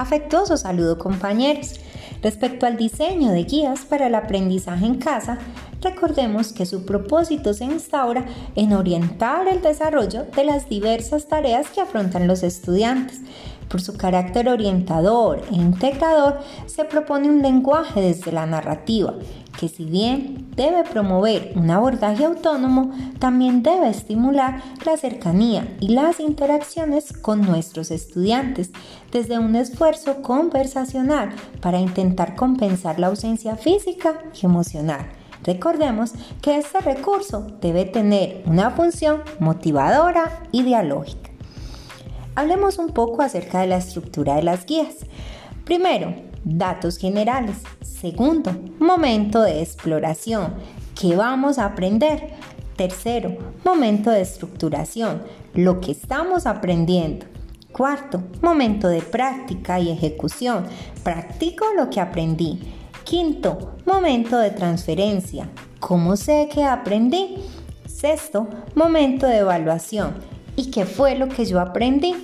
Afectuoso saludo compañeros. Respecto al diseño de guías para el aprendizaje en casa, recordemos que su propósito se instaura en orientar el desarrollo de las diversas tareas que afrontan los estudiantes. Por su carácter orientador e integrador, se propone un lenguaje desde la narrativa, que si bien debe promover un abordaje autónomo, también debe estimular la cercanía y las interacciones con nuestros estudiantes, desde un esfuerzo conversacional para intentar compensar la ausencia física y emocional. Recordemos que este recurso debe tener una función motivadora y dialógica. Hablemos un poco acerca de la estructura de las guías. Primero, datos generales. Segundo, momento de exploración. ¿Qué vamos a aprender? Tercero, momento de estructuración. Lo que estamos aprendiendo. Cuarto, momento de práctica y ejecución. Practico lo que aprendí. Quinto, momento de transferencia. ¿Cómo sé que aprendí? Sexto, momento de evaluación y qué fue lo que yo aprendí.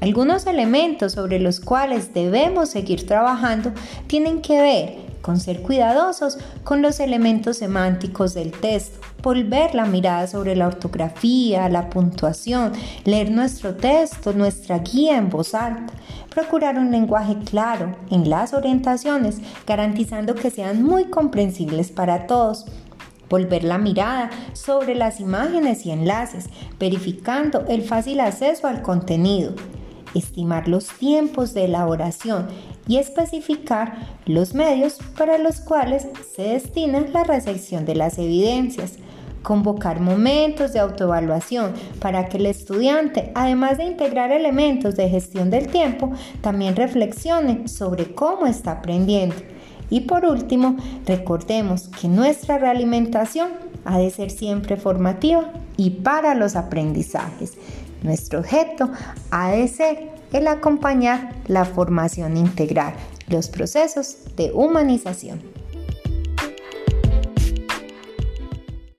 Algunos elementos sobre los cuales debemos seguir trabajando tienen que ver con ser cuidadosos con los elementos semánticos del texto, volver la mirada sobre la ortografía, la puntuación, leer nuestro texto, nuestra guía en voz alta, procurar un lenguaje claro en las orientaciones, garantizando que sean muy comprensibles para todos volver la mirada sobre las imágenes y enlaces, verificando el fácil acceso al contenido, estimar los tiempos de elaboración y especificar los medios para los cuales se destina la recepción de las evidencias. Convocar momentos de autoevaluación para que el estudiante, además de integrar elementos de gestión del tiempo, también reflexione sobre cómo está aprendiendo y por último, recordemos que nuestra realimentación ha de ser siempre formativa y para los aprendizajes. Nuestro objeto ha de ser el acompañar la formación integral, los procesos de humanización.